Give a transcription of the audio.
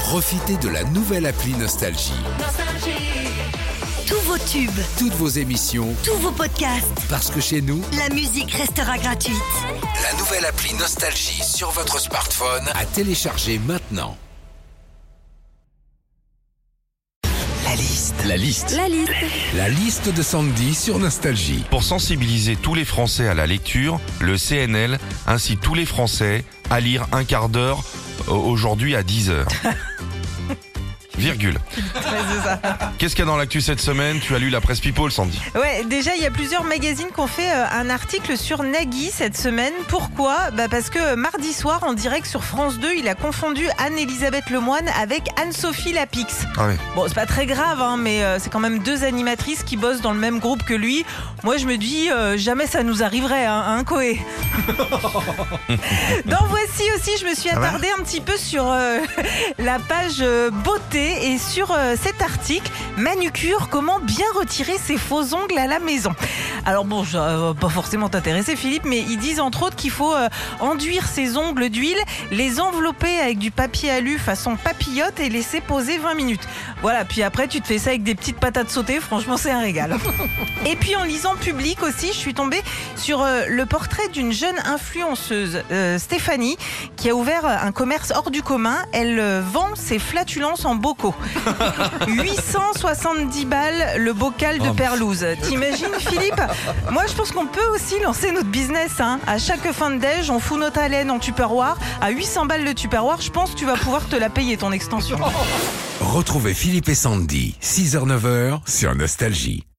Profitez de la nouvelle appli Nostalgie. Tous vos tubes, Toutes vos émissions, tous vos podcasts, parce que chez nous, la musique restera gratuite. la nouvelle appli Nostalgie sur votre smartphone à télécharger maintenant. La liste. La liste. La liste. La liste de Sandy sur Nostalgie. Pour sensibiliser tous les Français à la lecture, le CNL incite tous les Français à lire un quart d'heure aujourd'hui à 10 heures. Virgule. Qu'est-ce qu'il y a dans l'actu cette semaine? Tu as lu la presse People, Sandy Ouais, déjà, il y a plusieurs magazines qui ont fait euh, un article sur Nagui cette semaine. Pourquoi? Bah Parce que euh, mardi soir, en direct sur France 2, il a confondu Anne-Elisabeth Lemoine avec Anne-Sophie Lapix. Ah oui. Bon, c'est pas très grave, hein, mais euh, c'est quand même deux animatrices qui bossent dans le même groupe que lui. Moi, je me dis, euh, jamais ça nous arriverait, hein, hein Coé Dans Voici aussi, je me suis Ah attardée un petit peu sur la page beauté et sur euh, cet article Manucure, comment bien retirer ses faux ongles à la maison? Alors bon, ça va pas forcément t'intéresser Philippe, mais ils disent entre autres qu'il faut euh, enduire ses ongles d'huile, les envelopper avec du papier alu façon papillote et laisser poser 20 minutes. Voilà, puis après tu te fais ça avec des petites patates sautées, franchement c'est un régal. Et puis en lisant Public aussi, je suis tombée sur euh, le portrait d'une jeune influenceuse, euh, Stéphanie, qui a ouvert euh, un commerce hors du commun. Elle euh, vend ses flatulences en bocaux. 870 balles le bocal de Oh. perlouse. T'imagines Philippe? Moi je pense qu'on peut aussi lancer notre business. Hein. À chaque fin de déj, on fout notre haleine en tupperware. À 800 balles le tupperware, je pense que tu vas pouvoir te la payer ton extension. Retrouvez Philippe et Sandy, 6h-9h sur Nostalgie.